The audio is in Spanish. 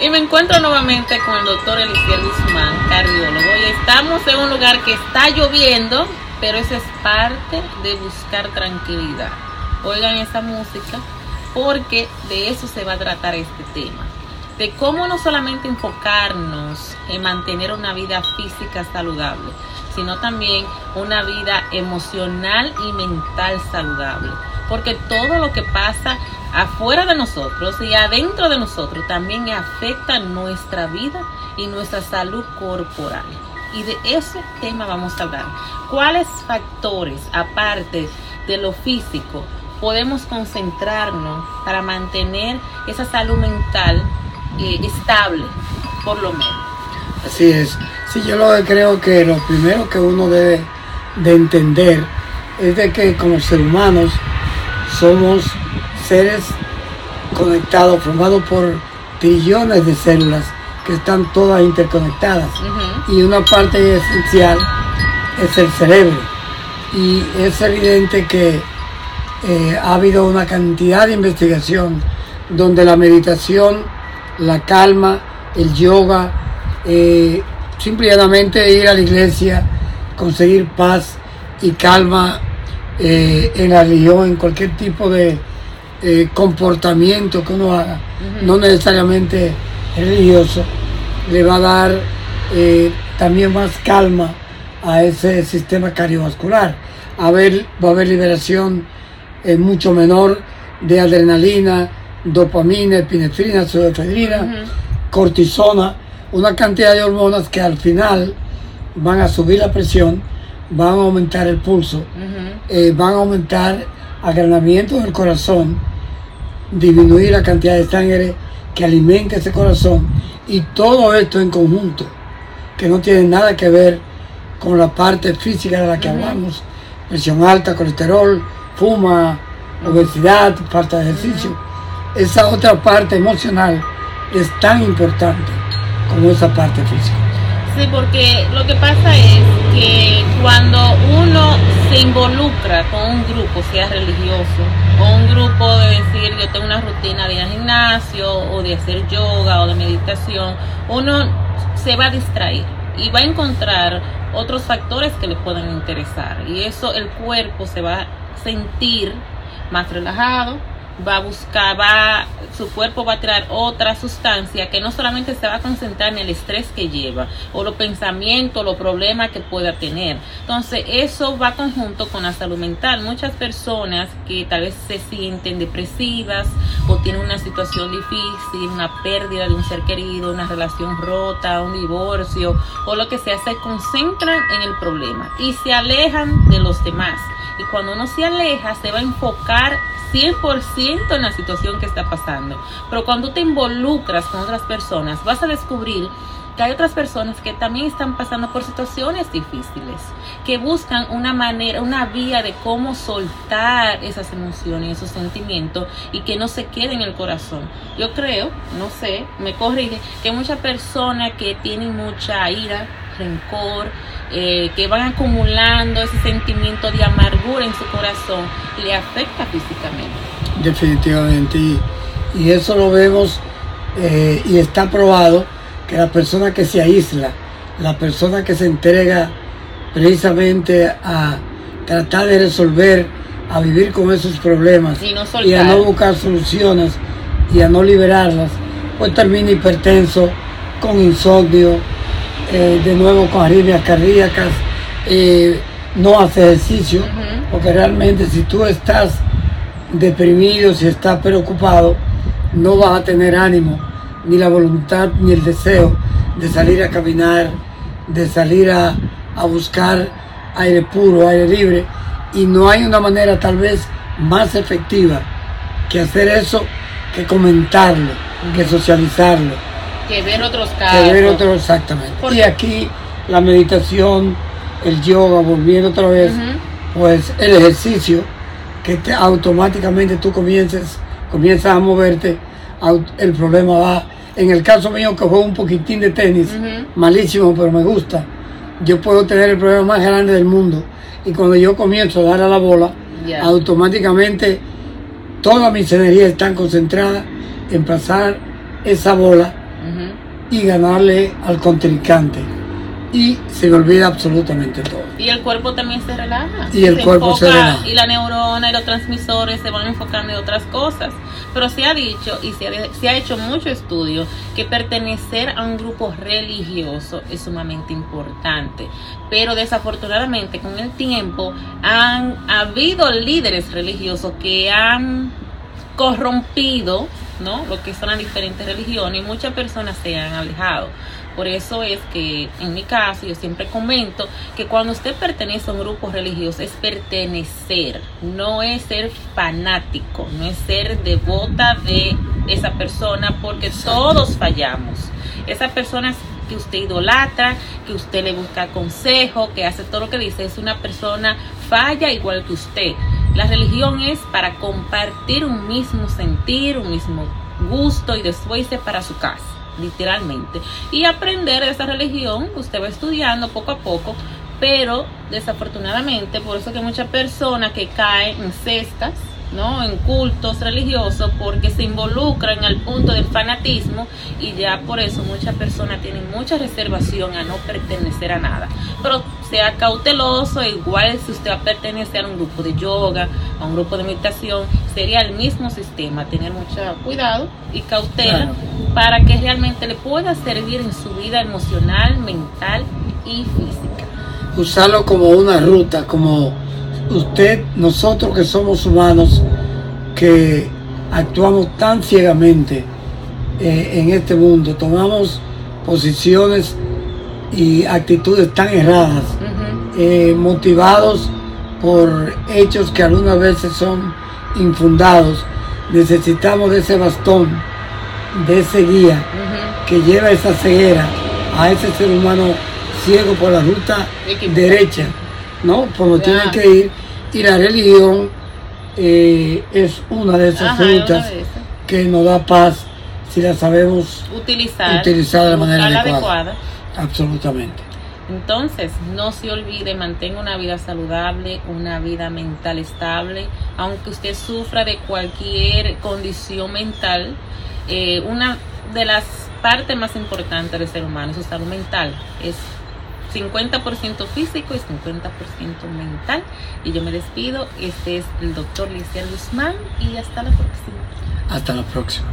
Y me encuentro nuevamente con el doctor Elisiel Guzmán, cardiólogo, y estamos en un lugar que está lloviendo, pero eso es parte de buscar tranquilidad. Oigan esa música, porque de eso se va a tratar este tema. De cómo no solamente enfocarnos en mantener una vida física saludable, sino también una vida emocional y mental saludable. Porque todo lo que pasa afuera de nosotros y adentro de nosotros también afecta nuestra vida y nuestra salud corporal. Y de ese tema vamos a hablar. ¿Cuáles factores, aparte de lo físico, podemos concentrarnos para mantener esa salud mental eh, estable, por lo menos? Así es. Sí, yo lo creo que lo primero que uno debe de entender es de que como seres humanos somos seres conectados, formados por trillones de células que están todas interconectadas. Y una parte esencial es el cerebro. Y es evidente que eh, ha habido una cantidad de investigación donde la meditación, la calma, el yoga, eh, simplemente ir a la iglesia, conseguir paz y calma eh, en la religión, en cualquier tipo de eh, comportamiento que uno haga, no necesariamente religioso, le va a dar eh, también más calma a ese sistema cardiovascular. A ver, va a haber liberación mucho menor de adrenalina, dopamina, epinefrina, pseudoefedrina, cortisona, una cantidad de hormonas que al final van a subir la presión, van a aumentar el pulso, eh, van a aumentar agranamiento del corazón, disminuir la cantidad de sangre que alimenta ese corazón y todo esto en conjunto, que no tiene nada que ver con la parte física de la que hablamos, presión alta, colesterol, fuma, obesidad, falta de ejercicio. Esa otra parte emocional es tan importante como esa parte física. Sí, porque lo que pasa es que cuando uno se involucra con un grupo, sea religioso, o un grupo de decir yo tengo una rutina de ir al gimnasio, o de hacer yoga, o de meditación, uno se va a distraer y va a encontrar otros factores que le pueden interesar. Y eso el cuerpo se va a sentir más relajado, va a buscar, va, su cuerpo va a traer otra sustancia que no solamente se va a concentrar en el estrés que lleva o los pensamientos, los problemas que pueda tener. Entonces, eso va conjunto con la salud mental. Muchas personas que tal vez se sienten depresivas o tienen una situación difícil, una pérdida de un ser querido, una relación rota, un divorcio o lo que sea, se concentran en el problema y se alejan de los demás. Y cuando uno se aleja, se va a enfocar 100% en la situación que está pasando. Pero cuando te involucras con otras personas, vas a descubrir que hay otras personas que también están pasando por situaciones difíciles, que buscan una manera, una vía de cómo soltar esas emociones, esos sentimientos y que no se queden en el corazón. Yo creo, no sé, me corrige, que muchas personas que tienen mucha ira, rencor, eh, que van acumulando ese sentimiento de amargura en su corazón, le afecta físicamente. Definitivamente, y, eso lo vemos eh, y está probado que la persona que se aísla, la persona que se entrega precisamente a tratar de resolver, a vivir con esos problemas y, a no buscar soluciones y a no liberarlas, pues termina hipertenso, con insomnio, eh, de nuevo con arritmias cardíacas, eh, no hace ejercicio, porque realmente si tú estás deprimido, si estás preocupado, no vas a tener ánimo, ni la voluntad, ni el deseo de salir a caminar, de salir a, a buscar aire puro, aire libre, y no hay una manera tal vez más efectiva que hacer eso, que comentarlo, que socializarlo que ver otros casos. Que ver otros, exactamente. Y aquí la meditación, el yoga, volviendo otra vez, pues el ejercicio, que te, automáticamente tú comiences, comienzas a moverte, el problema va. En el caso mío, que juego un poquitín de tenis, malísimo, pero me gusta, yo puedo tener el problema más grande del mundo. Y cuando yo comienzo a dar a la bola, automáticamente todas mis energías están concentradas en pasar esa bola y ganarle al contrincante y se me olvida absolutamente todo. Y el cuerpo también se relaja. Y el cuerpo se relaja. Y la neurona y los transmisores se van enfocando en otras cosas. Pero se ha dicho y se ha, se ha hecho mucho estudio que pertenecer a un grupo religioso es sumamente importante. Pero desafortunadamente con el tiempo han habido líderes religiosos que han corrompido ¿no? lo que son las diferentes religiones y muchas personas se han alejado. Por eso es que en mi caso yo siempre comento que cuando usted pertenece a un grupo religioso es pertenecer, no es ser fanático, no es ser devota de esa persona porque todos fallamos. Esa persona que usted idolatra, que usted le busca consejo, que hace todo lo que dice, es una persona falla igual que usted. La religión es para compartir un mismo sentir, un mismo gusto y después para su casa literalmente, y aprender de esa religión usted va estudiando poco a poco, pero desafortunadamente, por eso que muchas personas que caen en cestas, ¿no? en cultos religiosos porque se involucran al punto del fanatismo y ya por eso muchas personas tienen mucha reservación a no pertenecer a nada. Pero sea cauteloso, igual si usted a pertenecer a un grupo de yoga, a un grupo de meditación, sería el mismo sistema, tener mucho cuidado y cautela para que realmente le pueda servir en su vida emocional, mental y física. Usarlo como una ruta, como usted, nosotros que somos humanos, que actuamos tan ciegamente eh, en este mundo, tomamos posiciones y actitudes tan erradas, eh, motivados por hechos que algunas veces son infundados. Necesitamos de ese bastón, de ese guía que lleva esa ceguera a ese ser humano ciego por la ruta derecha ¿no? Como tienen que ir. Y la religión eh, es una de esas frutas que nos da paz si la sabemos utilizar, utilizar de la manera adecuada. Absolutamente. Entonces, no se olvide, mantenga una vida saludable, una vida mental estable, aunque usted sufra de cualquier condición mental, eh, una de las partes más importantes del ser humano es su salud mental, es 50% físico y 50% mental. Y yo me despido. Este es el doctor Liciel Guzmán y hasta la próxima. Hasta la próxima.